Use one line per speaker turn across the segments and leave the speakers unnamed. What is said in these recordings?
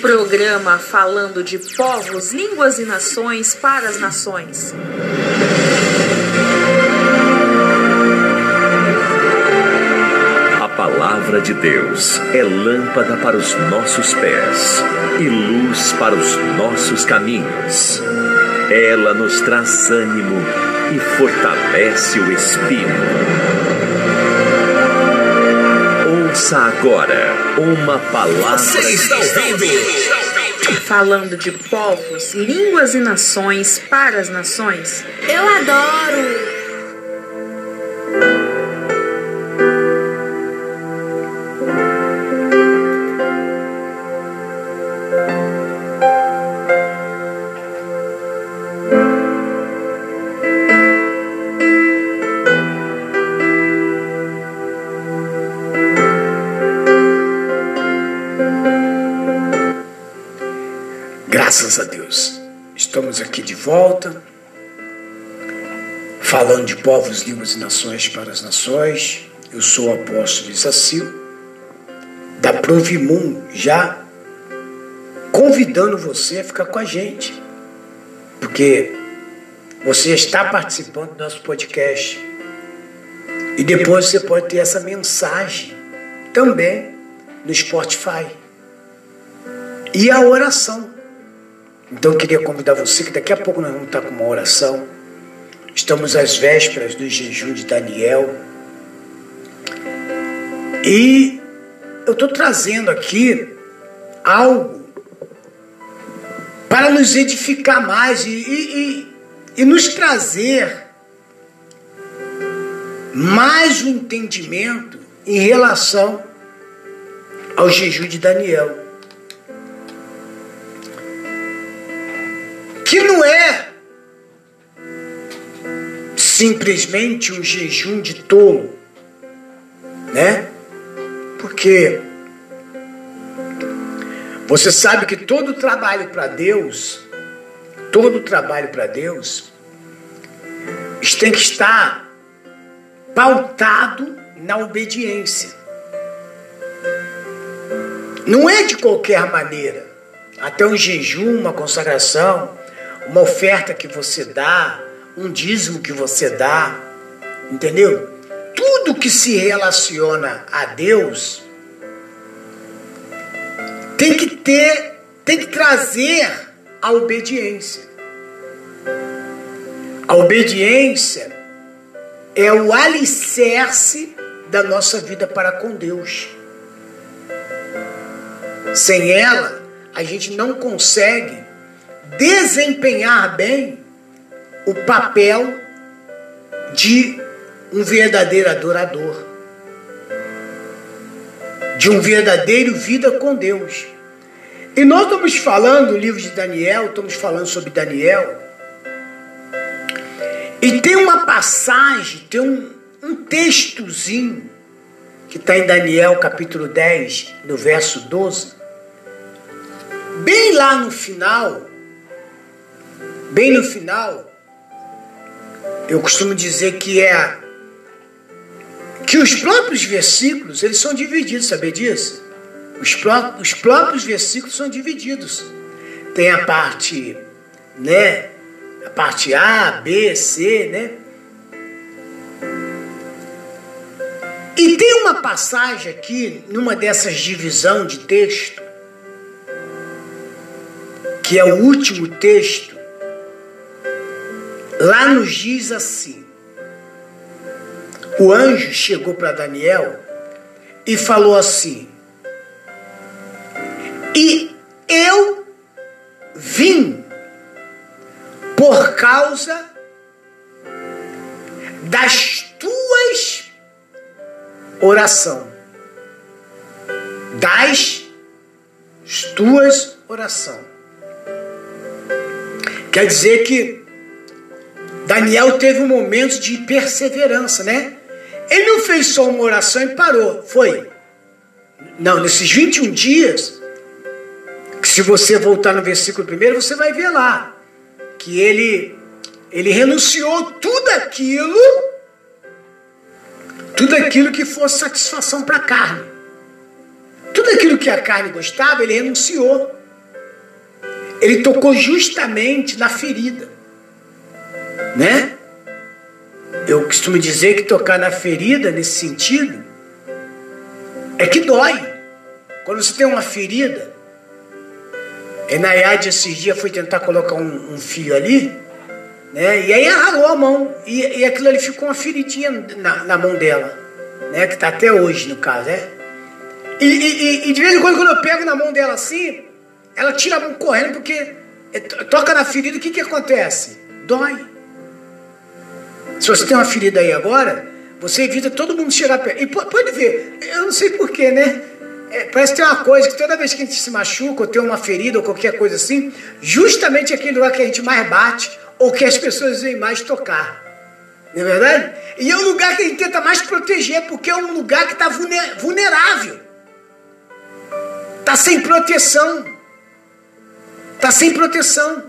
Programa falando de povos, línguas e nações para as nações.
A palavra de Deus é lâmpada para os nossos pés e luz para os nossos caminhos. Ela nos traz ânimo e fortalece o espírito. Ouça agora uma palavra.
Você está ouvindo?
Falando de povos, línguas e nações para as nações.
Eu adoro!
Volta, falando de povos, línguas e nações para as nações. Eu sou o apóstolo Isacil, da Provimum, já convidando você a ficar com a gente, porque você está participando do nosso podcast. E depois você pode ter essa mensagem também no Spotify. E a oração. Então eu queria convidar você que daqui a pouco nós vamos estar com uma oração. Estamos às vésperas do jejum de Daniel. E eu estou trazendo aqui algo para nos edificar mais e, e, e, e nos trazer mais um entendimento em relação ao jejum de Daniel. Que não é simplesmente um jejum de tolo, né? Porque você sabe que todo trabalho para Deus, todo trabalho para Deus, tem que estar pautado na obediência. Não é de qualquer maneira. Até um jejum, uma consagração, uma oferta que você dá, um dízimo que você dá, entendeu? Tudo que se relaciona a Deus tem que ter, tem que trazer a obediência. A obediência é o alicerce da nossa vida para com Deus. Sem ela, a gente não consegue desempenhar bem o papel de um verdadeiro adorador, de um verdadeiro vida com Deus. E nós estamos falando, o livro de Daniel, estamos falando sobre Daniel. E tem uma passagem, tem um, um textozinho que está em Daniel capítulo 10, no verso 12. Bem lá no final, bem no final, eu costumo dizer que é que os próprios versículos eles são divididos, sabe disso? Os, pró os próprios versículos são divididos. Tem a parte, né? A parte A, B, C, né? E tem uma passagem aqui, numa dessas divisão de texto, que é o último texto Lá nos diz assim: o anjo chegou para Daniel e falou assim: E eu vim por causa das tuas oração. Das tuas oração. Quer dizer que Daniel teve um momento de perseverança, né? Ele não fez só uma oração e parou, foi. Não, nesses 21 dias, que se você voltar no versículo primeiro, você vai ver lá que ele ele renunciou tudo aquilo tudo aquilo que fosse satisfação para a carne. Tudo aquilo que a carne gostava, ele renunciou. Ele tocou justamente na ferida. Né? Eu costumo dizer que tocar na ferida, nesse sentido, é que dói. Quando você tem uma ferida, e Nayade esses dias foi tentar colocar um, um fio ali, né? E aí ralou a mão. E, e aquilo ali ficou uma feridinha na, na mão dela. Né? Que está até hoje, no caso, né? E, e, e, de vez em quando, quando eu pego na mão dela assim, ela tira a mão correndo, porque é, toca na ferida, o que, que acontece? Dói. Se você tem uma ferida aí agora, você evita todo mundo chegar perto. E pode ver, eu não sei porquê, né? É, parece ter uma coisa que toda vez que a gente se machuca, ou tem uma ferida, ou qualquer coisa assim, justamente aquele lugar que a gente mais bate, ou que as pessoas vêm mais tocar. Não é verdade? E é o lugar que a gente tenta mais proteger, porque é um lugar que está vulnerável. Está sem proteção. Está sem proteção.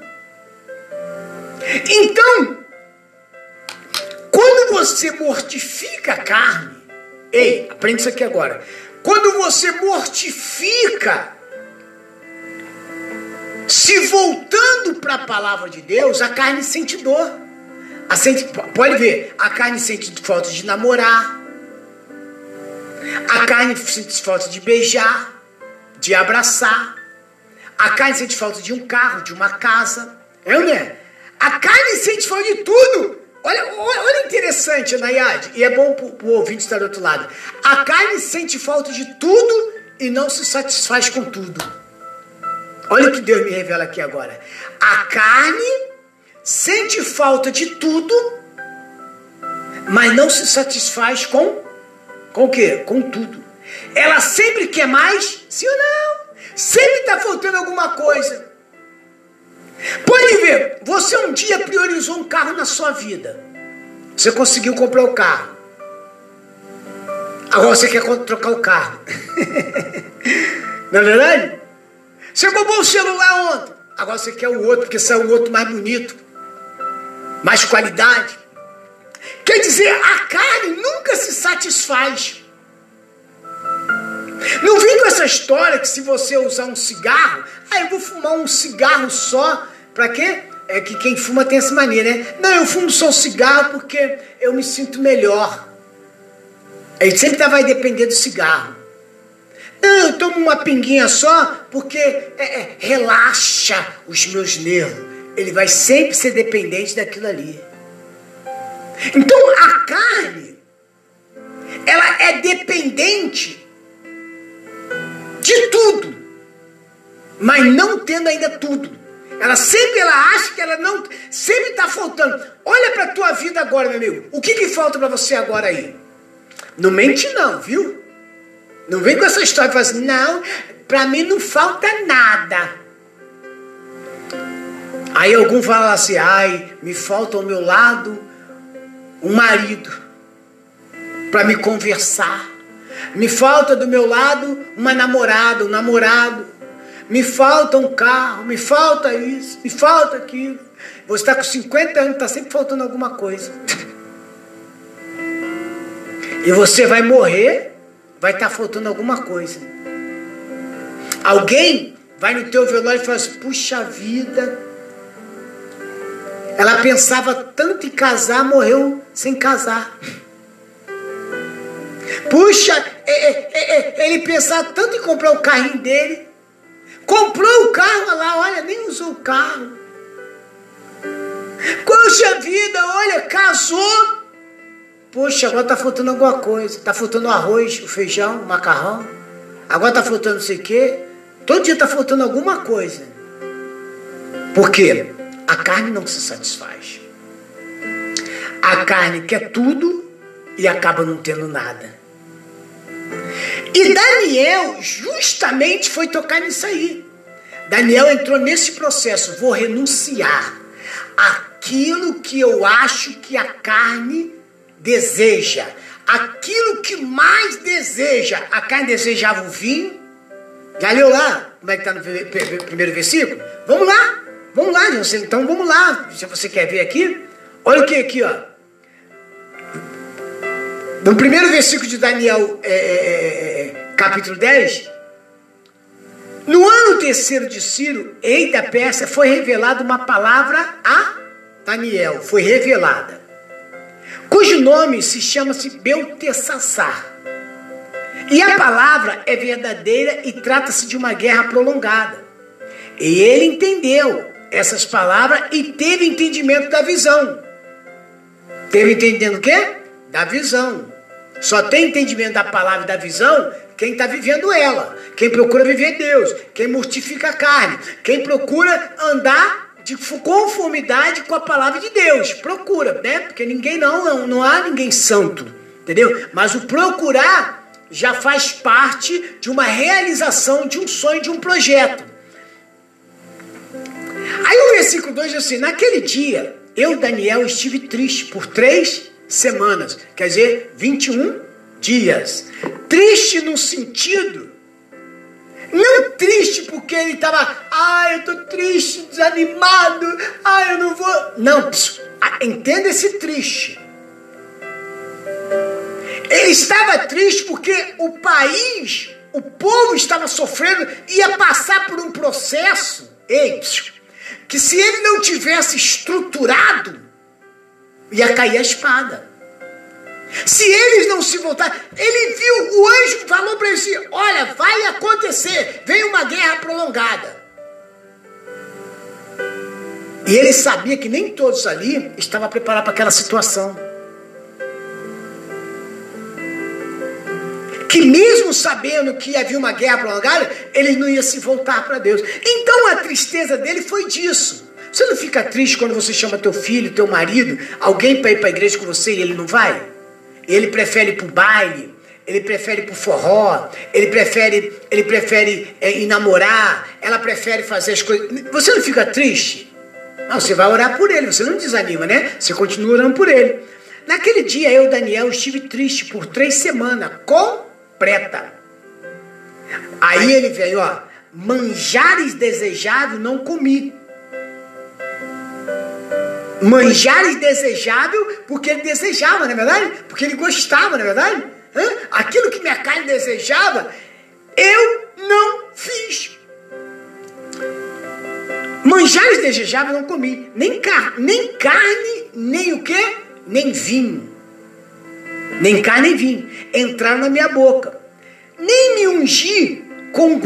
Então, quando você mortifica a carne, ei, aprende isso aqui agora. Quando você mortifica se voltando para a palavra de Deus, a carne sente dor. A sente, pode ver, a carne sente falta de namorar. A carne sente falta de beijar, de abraçar. A carne sente falta de um carro, de uma casa. É ou não é? A carne sente falta de tudo. Olha, olha interessante, Nayade, e é bom para o ouvinte estar do outro lado. A carne sente falta de tudo e não se satisfaz com tudo. Olha o que Deus me revela aqui agora. A carne sente falta de tudo, mas não se satisfaz com com o quê? Com tudo. Ela sempre quer mais, sim ou não? Sempre está faltando alguma coisa. Pode ver, você um dia priorizou um carro na sua vida. Você conseguiu comprar o carro. Agora você quer trocar o carro. Não é verdade? Você roubou o celular ontem. Agora você quer o outro, porque saiu o outro mais bonito. Mais qualidade. Quer dizer, a carne nunca se satisfaz. Não vem com essa história que se você usar um cigarro, ah, eu vou fumar um cigarro só, para quê? É que quem fuma tem essa mania, né? Não, eu fumo só um cigarro porque eu me sinto melhor. Ele sempre vai depender do cigarro. Não, eu tomo uma pinguinha só porque é, é, relaxa os meus nervos. Ele vai sempre ser dependente daquilo ali. Então a carne, ela é dependente de tudo, mas não tendo ainda tudo. Ela sempre ela acha que ela não sempre está faltando. Olha para a tua vida agora, meu amigo. O que, que falta para você agora aí? Não mente não, viu? Não vem com essa história e fala assim, não, para mim não falta nada. Aí algum fala assim, ai, me falta ao meu lado um marido para me conversar. Me falta do meu lado uma namorada, um namorado. Me falta um carro, me falta isso, me falta aquilo. Você está com 50 anos, está sempre faltando alguma coisa. e você vai morrer vai estar tá faltando alguma coisa. Alguém vai no teu velório e fala assim, puxa vida, ela pensava tanto em casar, morreu sem casar. Puxa, é, é, é, ele pensava tanto em comprar o carrinho dele, comprou o carro lá, olha, nem usou o carro. Puxa vida, olha, casou, Poxa, agora está faltando alguma coisa. Está faltando arroz, o feijão, o macarrão. Agora está faltando não sei o quê. Todo dia está faltando alguma coisa. Por quê? A carne não se satisfaz. A carne quer tudo e acaba não tendo nada. E Daniel justamente foi tocar nisso aí. Daniel entrou nesse processo. Vou renunciar aquilo que eu acho que a carne deseja, aquilo que mais deseja. A carne desejava o vinho. Já leu lá como é que está no primeiro versículo? Vamos lá, vamos lá, então vamos lá. Se você quer ver aqui, olha o que aqui, ó. No primeiro versículo de Daniel, é, é, é, é capítulo 10, No ano terceiro de Ciro, rei da Pérsia, foi revelada uma palavra a Daniel, foi revelada, cujo nome se chama-se Belteshazzar. E a palavra é verdadeira e trata-se de uma guerra prolongada. E ele entendeu essas palavras e teve entendimento da visão. Teve entendendo o quê? Da visão. Só tem entendimento da palavra e da visão quem está vivendo ela. Quem procura viver Deus. Quem mortifica a carne. Quem procura andar de conformidade com a palavra de Deus. Procura, né? Porque ninguém não, não, não há ninguém santo. Entendeu? Mas o procurar já faz parte de uma realização de um sonho, de um projeto. Aí o versículo 2 diz assim: Naquele dia, eu, Daniel, estive triste por três semanas, quer dizer, 21 dias. Triste no sentido, não triste porque ele estava, ah, eu estou triste, desanimado, ah, eu não vou. Não, entenda esse triste. Ele estava triste porque o país, o povo estava sofrendo, ia passar por um processo, ei, que se ele não tivesse estruturado, ia cair a espada. Se eles não se voltarem, ele viu, o anjo falou para ele assim: Olha, vai acontecer, vem uma guerra prolongada. E ele sabia que nem todos ali estavam preparados para aquela situação. que mesmo sabendo que havia uma guerra prolongada, ele não ia se voltar para Deus. Então a tristeza dele foi disso. Você não fica triste quando você chama teu filho, teu marido, alguém para ir para a igreja com você e ele não vai? Ele prefere ir para o baile, ele prefere ir para o forró, ele prefere, ele prefere é, ir namorar, ela prefere fazer as coisas. Você não fica triste? Não, você vai orar por ele, você não desanima, né? Você continua orando por ele. Naquele dia eu, Daniel, estive triste por três semanas, com preta. Aí ele veio, ó, manjares desejável não comi. Manjares desejável porque ele desejava, não é verdade? Porque ele gostava, não é verdade? Aquilo que minha carne desejava, eu não fiz. Manjares desejáveis não comi, nem, car nem carne, nem o que? Nem vinho nem carne nem vinho, entraram na minha boca. Nem me ungi com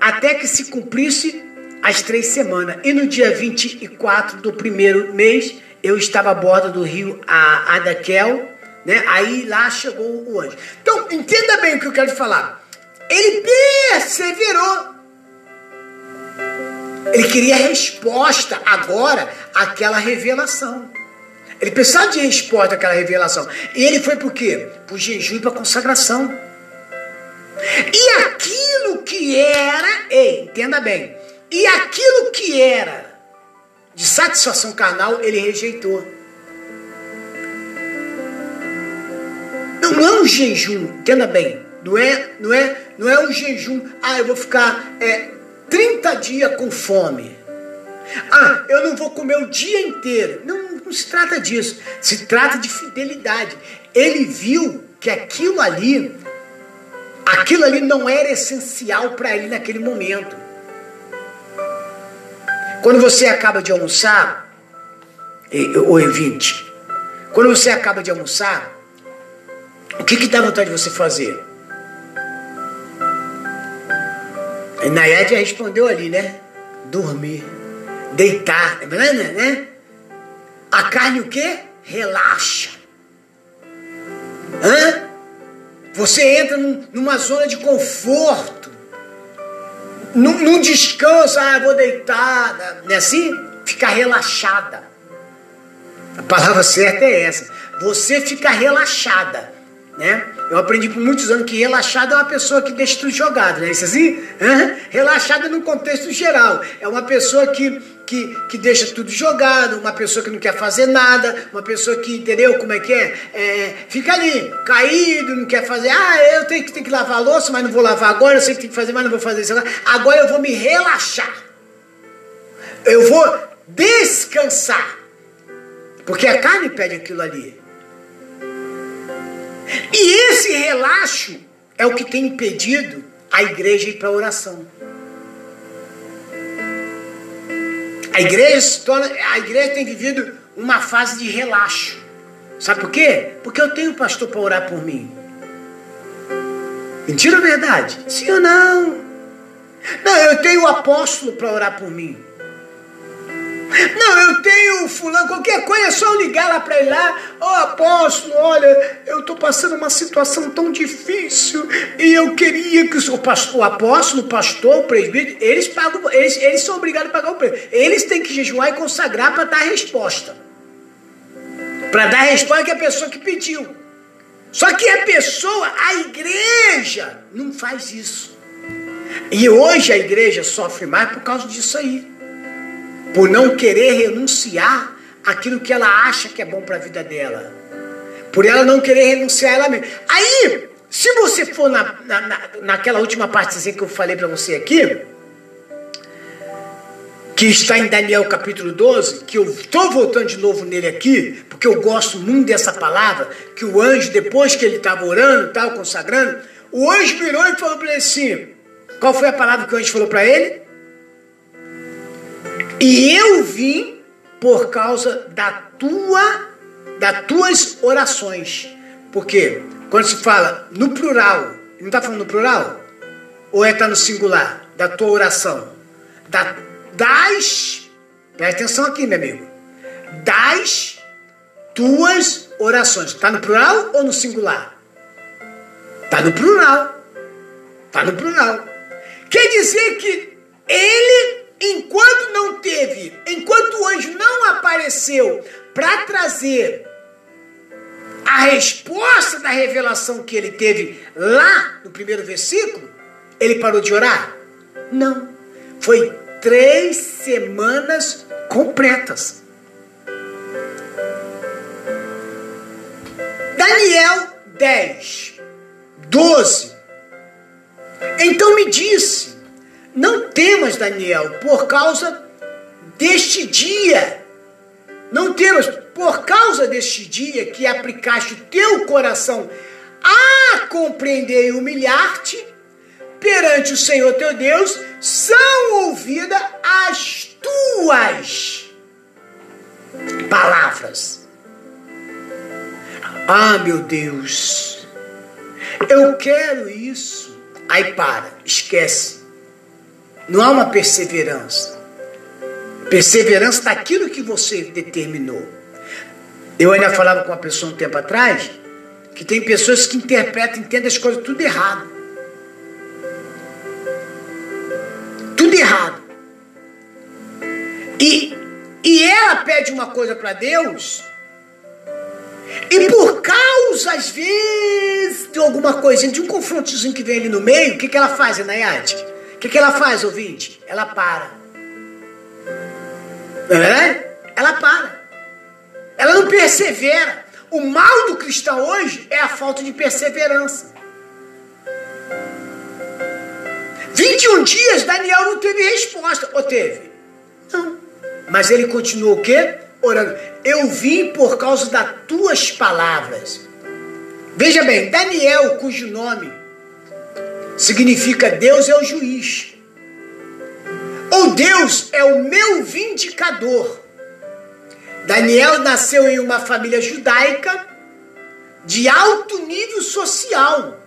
até que se cumprisse as três semanas. E no dia 24 do primeiro mês, eu estava à borda do rio Adaquel, né? Aí lá chegou o anjo. Então, entenda bem o que eu quero falar. Ele perseverou. Ele queria resposta agora àquela revelação. Ele precisava de resposta àquela revelação. E ele foi por quê? Por jejum e para consagração. E aquilo que era, ei, entenda bem, e aquilo que era de satisfação carnal, ele rejeitou. Não, é um jejum, entenda bem, não é, não é, não é um jejum, ah, eu vou ficar é, 30 dias com fome. Ah, eu não vou comer o dia inteiro. Não, não se trata disso. Se trata de fidelidade. Ele viu que aquilo ali, aquilo ali não era essencial para ele naquele momento. Quando você acaba de almoçar, ou evite, quando você acaba de almoçar, o que, que dá vontade de você fazer? Nayade respondeu ali, né? Dormir, deitar, né? né? A carne o quê? Relaxa. Hã? Você entra num, numa zona de conforto. Num, num descanso, ah, vou deitar. Não é assim? Ficar relaxada. A palavra certa é essa. Você fica relaxada. Né? Eu aprendi por muitos anos que relaxada é uma pessoa que deixa tudo jogado, não é isso assim? Hã? Relaxada no contexto geral. É uma pessoa que que, que deixa tudo jogado, uma pessoa que não quer fazer nada, uma pessoa que, entendeu como é que é? é fica ali, caído, não quer fazer, ah, eu tenho que, tenho que lavar a louça, mas não vou lavar agora, eu sei que tem que fazer, mas não vou fazer isso agora. Agora eu vou me relaxar. Eu vou descansar. Porque a carne pede aquilo ali. E esse relaxo é o que tem impedido a igreja ir para a oração. A igreja, torna, a igreja tem vivido uma fase de relaxo. Sabe por quê? Porque eu tenho pastor para orar por mim. Mentira ou verdade? Sim ou não? Não, eu tenho o apóstolo para orar por mim. Não, eu tenho fulano, qualquer coisa é só ligar lá para ele lá. Ó oh, apóstolo, olha, eu estou passando uma situação tão difícil e eu queria que o, pastor, o apóstolo, o pastor, o presbítero, eles pagam, eles, eles são obrigados a pagar o preço. Eles têm que jejuar e consagrar para dar resposta. Para dar a resposta que a pessoa que pediu. Só que a pessoa, a igreja, não faz isso. E hoje a igreja sofre mais por causa disso aí por não querer renunciar aquilo que ela acha que é bom para a vida dela. Por ela não querer renunciar a ela mesma. Aí, se você for na, na, naquela última partezinha que eu falei para você aqui, que está em Daniel capítulo 12, que eu estou voltando de novo nele aqui, porque eu gosto muito dessa palavra, que o anjo, depois que ele estava orando, tal, consagrando, o anjo virou e falou para ele assim: qual foi a palavra que o anjo falou para ele? E eu vim por causa da tua, das tuas orações. Porque quando se fala no plural, não está falando no plural? Ou é está no singular? Da tua oração. Da, das, presta atenção aqui, meu amigo. Das tuas orações. Está no plural ou no singular? Está no plural. Está no plural. Quer dizer que ele enquanto não teve, enquanto o anjo não apareceu para trazer a resposta da revelação que ele teve lá no primeiro versículo, ele parou de orar? Não. Foi três semanas completas. Daniel 10, 12. Então me disse não temas, Daniel, por causa deste dia. Não temas, por causa deste dia que aplicaste o teu coração a compreender e humilhar-te perante o Senhor teu Deus, são ouvidas as tuas palavras. Ah, meu Deus, eu quero isso. Aí para, esquece. Não há uma perseverança. Perseverança daquilo que você determinou. Eu ainda falava com uma pessoa um tempo atrás que tem pessoas que interpretam, entendem as coisas tudo errado. Tudo errado. E, e ela pede uma coisa para Deus, e por causa, às vezes, de alguma coisa, de um confrontozinho que vem ali no meio, o que, que ela faz, Anayate? Que, que ela faz, ouvinte? Ela para. É? Ela para. Ela não persevera. O mal do cristão hoje é a falta de perseverança. 21 dias Daniel não teve resposta. Ou teve? Não. Mas ele continuou o quê? Orando. Eu vim por causa das tuas palavras. Veja bem, Daniel, cujo nome significa Deus é o juiz. Ou Deus é o meu vindicador. Daniel nasceu em uma família judaica de alto nível social.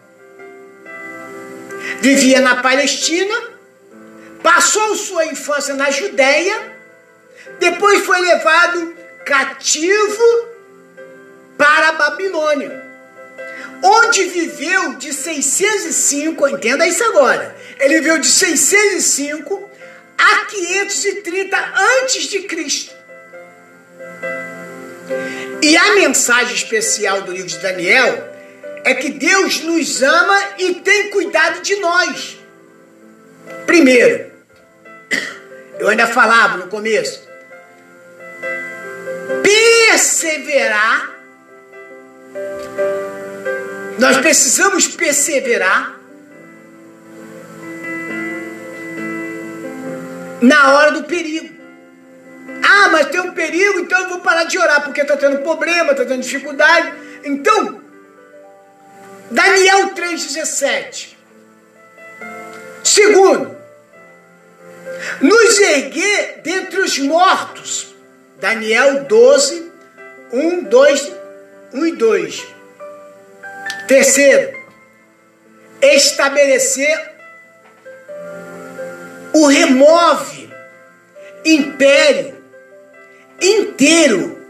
Vivia na Palestina, passou sua infância na Judéia, depois foi levado cativo para a Babilônia onde viveu de 605, entenda isso agora, ele viveu de 605 a 530 antes de Cristo. E a mensagem especial do livro de Daniel é que Deus nos ama e tem cuidado de nós. Primeiro, eu ainda falava no começo, perseverar nós precisamos perseverar na hora do perigo. Ah, mas tem um perigo, então eu vou parar de orar porque está tendo problema, está tendo dificuldade. Então, Daniel 3,17. Segundo, Nos erguer dentre os mortos. Daniel 12, 1, 2, 1 e 2. Terceiro, estabelecer o remove império inteiro.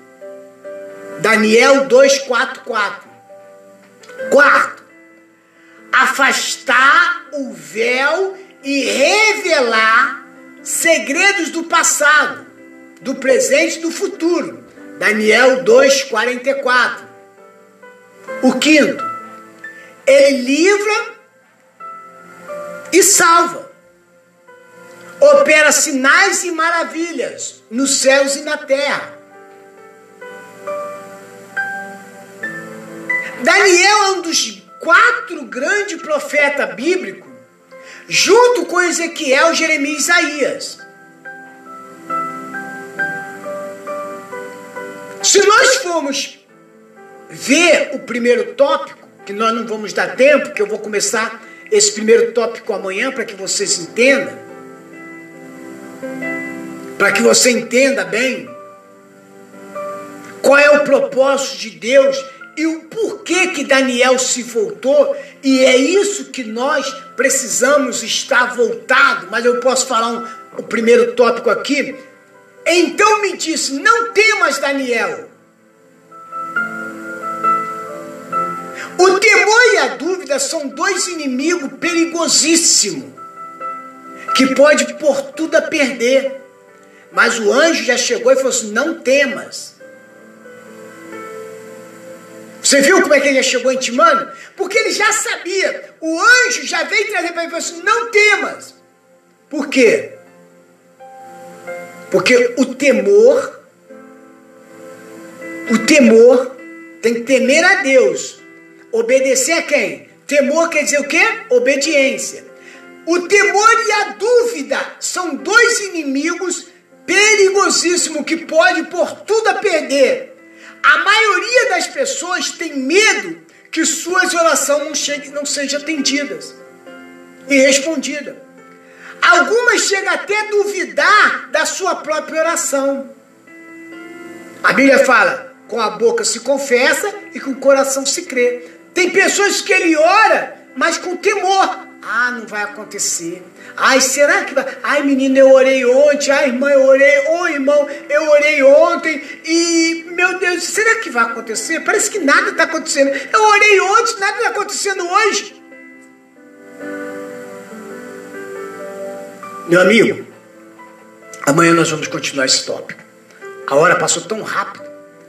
Daniel 2:44. Quarto, afastar o véu e revelar segredos do passado, do presente e do futuro. Daniel 2:44. O quinto, ele livra e salva. Opera sinais e maravilhas nos céus e na terra. Daniel é um dos quatro grandes profetas bíblicos, junto com Ezequiel, Jeremias e Isaías. Se nós formos ver o primeiro tópico, que nós não vamos dar tempo, que eu vou começar esse primeiro tópico amanhã para que vocês entendam, para que você entenda bem qual é o propósito de Deus e o porquê que Daniel se voltou, e é isso que nós precisamos estar voltado, mas eu posso falar um, o primeiro tópico aqui. Então me disse: Não temas, Daniel. O temor e a dúvida são dois inimigos perigosíssimos que pode pôr tudo a perder. Mas o anjo já chegou e falou assim: Não temas. Você viu como é que ele já chegou intimando? Porque ele já sabia. O anjo já veio trazer para ele e falou assim: não temas. Por quê? Porque o temor, o temor, tem que temer a Deus. Obedecer a quem? Temor quer dizer o quê? Obediência. O temor e a dúvida são dois inimigos perigosíssimos que pode pôr tudo a perder. A maioria das pessoas tem medo que suas orações não, cheguem, não sejam atendidas e respondidas. Algumas chegam até a duvidar da sua própria oração. A Bíblia fala: com a boca se confessa e com o coração se crê. Tem pessoas que ele ora, mas com temor. Ah, não vai acontecer. Ai, será que vai? Ai, menina, eu orei ontem. Ai, irmã, eu orei. Ô, oh, irmão, eu orei ontem. E, meu Deus, será que vai acontecer? Parece que nada está acontecendo. Eu orei ontem, nada está acontecendo hoje. Meu amigo, amanhã nós vamos continuar esse tópico. A hora passou tão rápido,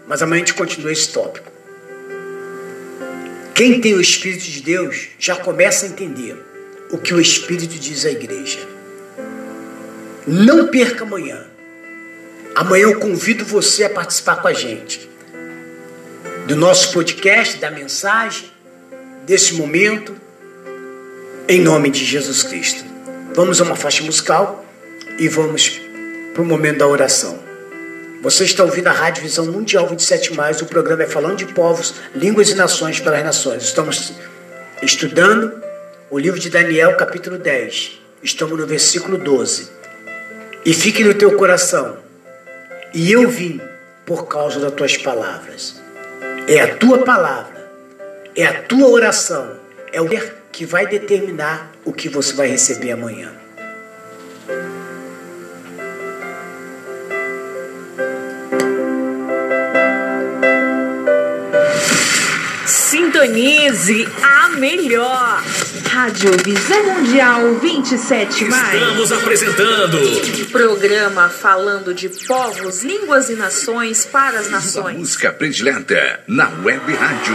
mas amanhã a gente continua esse tópico. Quem tem o Espírito de Deus já começa a entender o que o Espírito diz à igreja. Não perca amanhã. Amanhã eu convido você a participar com a gente do nosso podcast, da mensagem, desse momento, em nome de Jesus Cristo. Vamos a uma faixa musical e vamos para o momento da oração. Você está ouvindo a Rádio Visão Mundial 27, o programa é Falando de Povos, Línguas e Nações para as Nações. Estamos estudando o livro de Daniel, capítulo 10. Estamos no versículo 12. E fique no teu coração. E eu vim por causa das tuas palavras. É a tua palavra, é a tua oração, é o que vai determinar o que você vai receber amanhã.
Sintonize a melhor. Rádio Visão Mundial 27 mais.
Estamos apresentando
programa falando de povos, línguas e nações para as nações.
A música predileta na web rádio.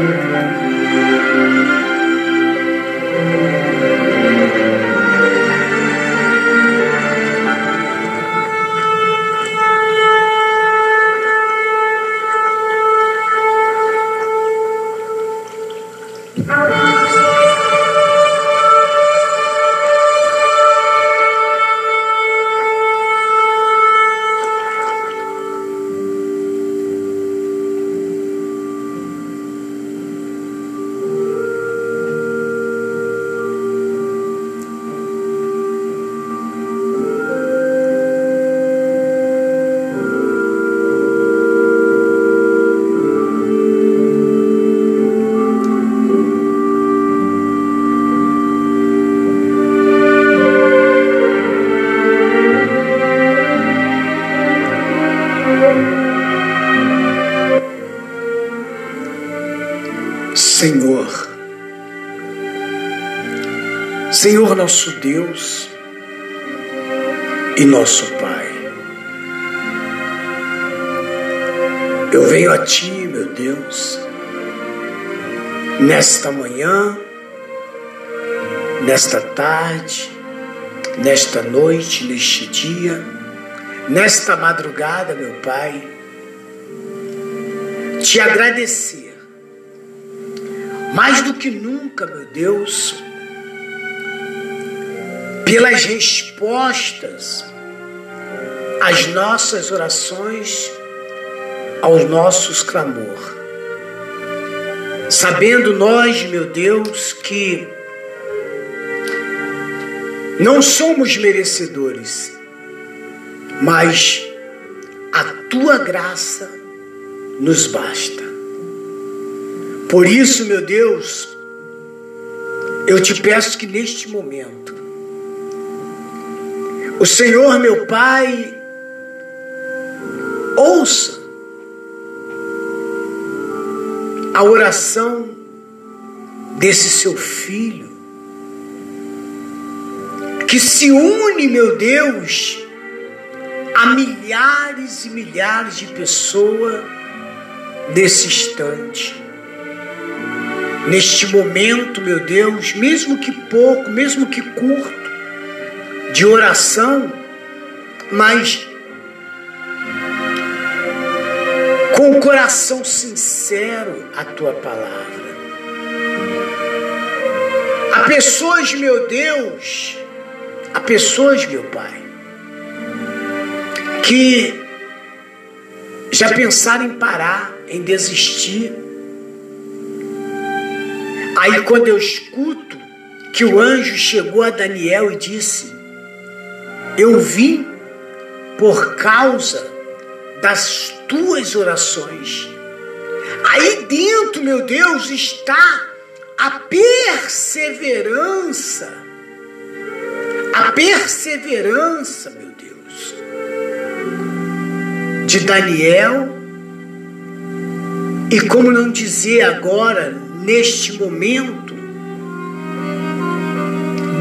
Senhor nosso Deus e nosso Pai, eu venho a Ti, meu Deus, nesta manhã, nesta tarde, nesta noite, neste dia, nesta madrugada, meu Pai, te agradecer mais do que nunca, meu Deus, pelas respostas às nossas orações, aos nossos clamor. Sabendo nós, meu Deus, que não somos merecedores, mas a tua graça nos basta. Por isso, meu Deus, eu te peço que neste momento, o Senhor, meu Pai, ouça a oração desse seu filho, que se une, meu Deus, a milhares e milhares de pessoas nesse instante. Neste momento, meu Deus, mesmo que pouco, mesmo que curto, de oração, mas com o coração sincero a tua palavra. Há pessoas, meu Deus, há pessoas, meu Pai, que já pensaram em parar, em desistir, Aí quando eu escuto que o anjo chegou a Daniel e disse: Eu vim por causa das tuas orações. Aí dentro, meu Deus, está a perseverança. A perseverança, meu Deus, de Daniel. E como não dizer agora, neste momento,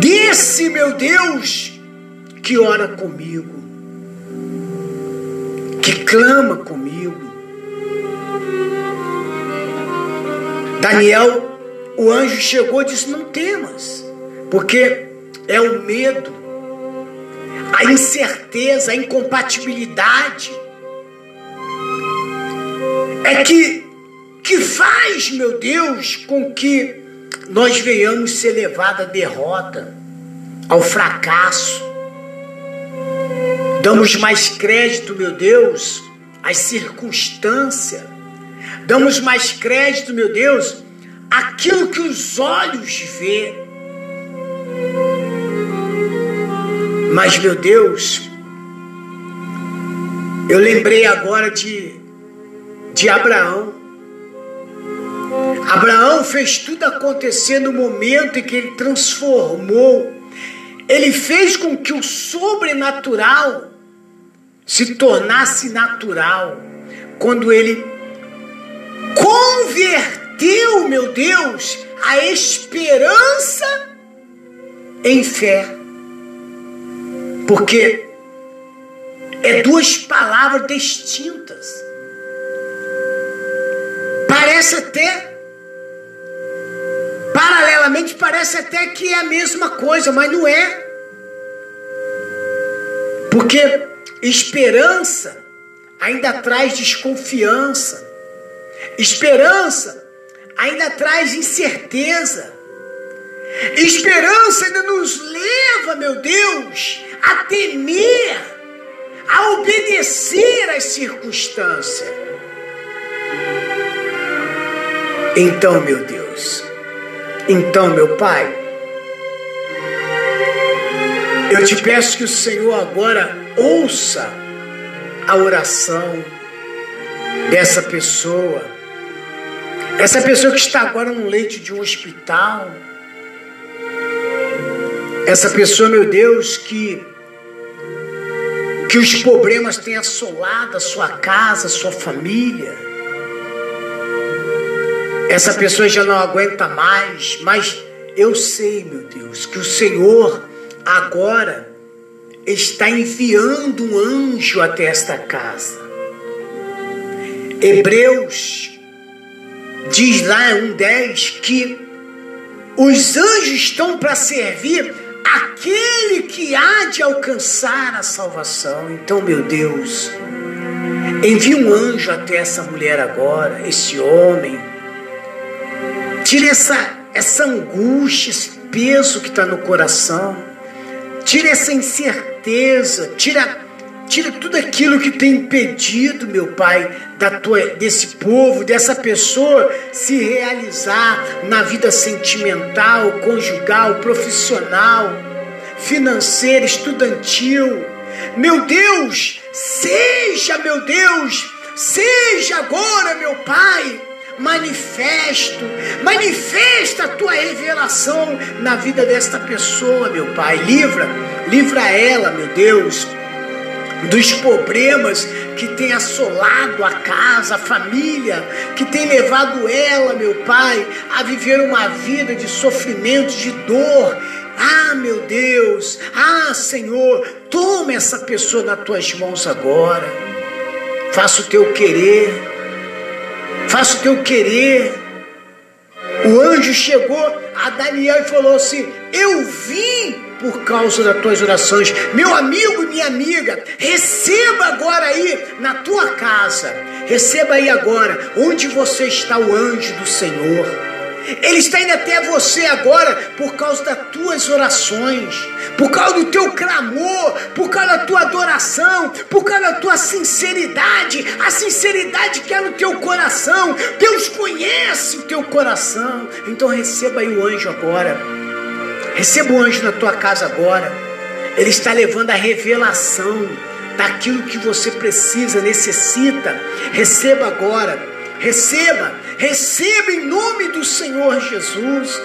desse meu Deus que ora comigo, que clama comigo. Daniel, o anjo chegou e disse: Não temas, porque é o medo, a incerteza, a incompatibilidade. É que que faz, meu Deus, com que nós venhamos ser levados à derrota, ao fracasso. Damos mais crédito, meu Deus, às circunstâncias. Damos mais crédito, meu Deus, àquilo que os olhos vê. Mas, meu Deus, eu lembrei agora de, de Abraão. Abraão fez tudo acontecer no momento em que ele transformou. Ele fez com que o sobrenatural se tornasse natural quando ele converteu, meu Deus, a esperança em fé. Porque é duas palavras distintas. Parece até, paralelamente, parece até que é a mesma coisa, mas não é. Porque esperança ainda traz desconfiança. Esperança ainda traz incerteza. Esperança ainda nos leva, meu Deus, a temer, a obedecer às circunstâncias. Então, meu Deus, então, meu Pai, eu te peço que o Senhor agora ouça a oração dessa pessoa, essa pessoa que está agora no leite de um hospital, essa pessoa, meu Deus, que que os problemas têm assolado a sua casa, a sua família. Essa pessoa já não aguenta mais, mas eu sei, meu Deus, que o Senhor agora está enviando um anjo até esta casa. Hebreus diz lá em 1,10 que os anjos estão para servir aquele que há de alcançar a salvação. Então, meu Deus, envia um anjo até essa mulher agora, esse homem. Tira essa, essa angústia, esse peso que está no coração. Tira essa incerteza, tira, tira tudo aquilo que tem impedido, meu Pai, da tua, desse povo, dessa pessoa se realizar na vida sentimental, conjugal, profissional, financeira, estudantil. Meu Deus, seja, meu Deus, seja agora, meu Pai, manifesto, manifesta a tua revelação na vida desta pessoa, meu Pai. Livra, livra ela, meu Deus, dos problemas que tem assolado a casa, a família, que tem levado ela, meu Pai, a viver uma vida de sofrimento, de dor. Ah, meu Deus, ah, Senhor, toma essa pessoa nas tuas mãos agora. Faça o teu querer faça o teu querer. O anjo chegou a Daniel e falou assim: Eu vim por causa das tuas orações. Meu amigo e minha amiga, receba agora aí na tua casa, receba aí agora, onde você está, o anjo do Senhor. Ele está indo até você agora por causa das tuas orações, por causa do teu clamor, por causa da tua adoração, por causa da tua sinceridade, a sinceridade que é no teu coração. Deus conhece o teu coração. Então receba aí o anjo agora. Receba o anjo na tua casa agora. Ele está levando a revelação daquilo que você precisa, necessita. Receba agora. Receba Receba em nome do Senhor Jesus.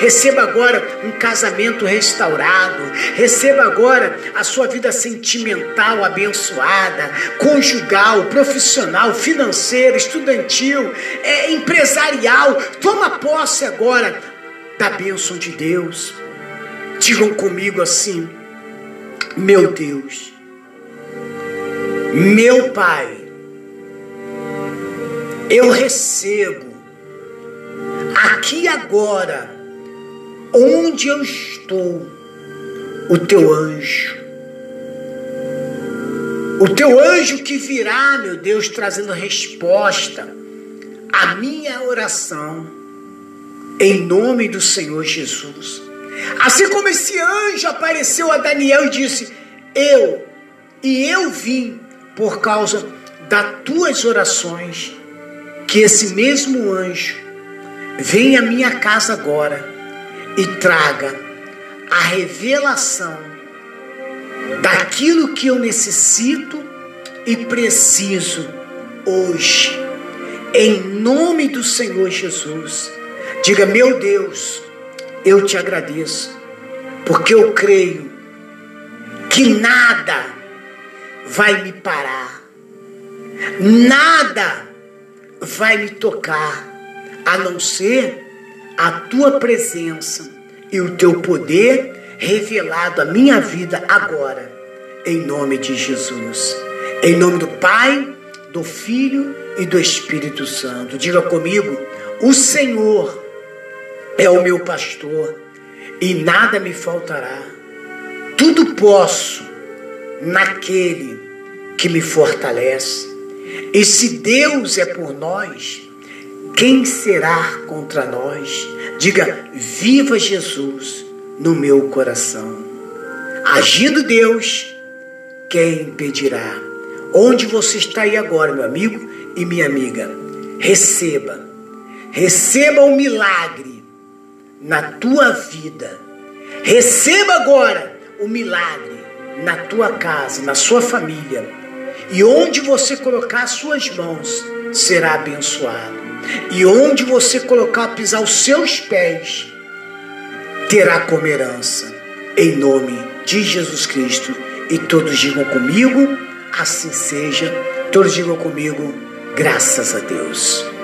Receba agora um casamento restaurado. Receba agora a sua vida sentimental abençoada, conjugal, profissional, financeira, estudantil, é, empresarial. Toma posse agora da bênção de Deus. Digam comigo assim: Meu Deus, meu Pai eu recebo aqui agora, onde eu estou, o teu anjo. O teu anjo que virá, meu Deus, trazendo resposta à minha oração, em nome do Senhor Jesus. Assim como esse anjo apareceu a Daniel e disse: Eu, e eu vim por causa das tuas orações que esse mesmo anjo venha à minha casa agora e traga a revelação daquilo que eu necessito e preciso hoje, em nome do Senhor Jesus. Diga, meu Deus, eu te agradeço, porque eu creio que nada vai me parar, nada vai me tocar, a não ser a tua presença e o teu poder revelado à minha vida agora, em nome de Jesus. Em nome do Pai, do Filho e do Espírito Santo. Diga comigo: o Senhor é o meu pastor e nada me faltará. Tudo posso naquele que me fortalece. E se Deus é por nós, quem será contra nós? Diga: Viva Jesus no meu coração. Agindo Deus, quem impedirá? Onde você está aí agora, meu amigo e minha amiga? Receba, receba o um milagre na tua vida. Receba agora o milagre na tua casa, na sua família. E onde você colocar as suas mãos, será abençoado. E onde você colocar, pisar os seus pés, terá como herança. Em nome de Jesus Cristo. E todos digam comigo, assim seja. Todos digam comigo, graças a Deus.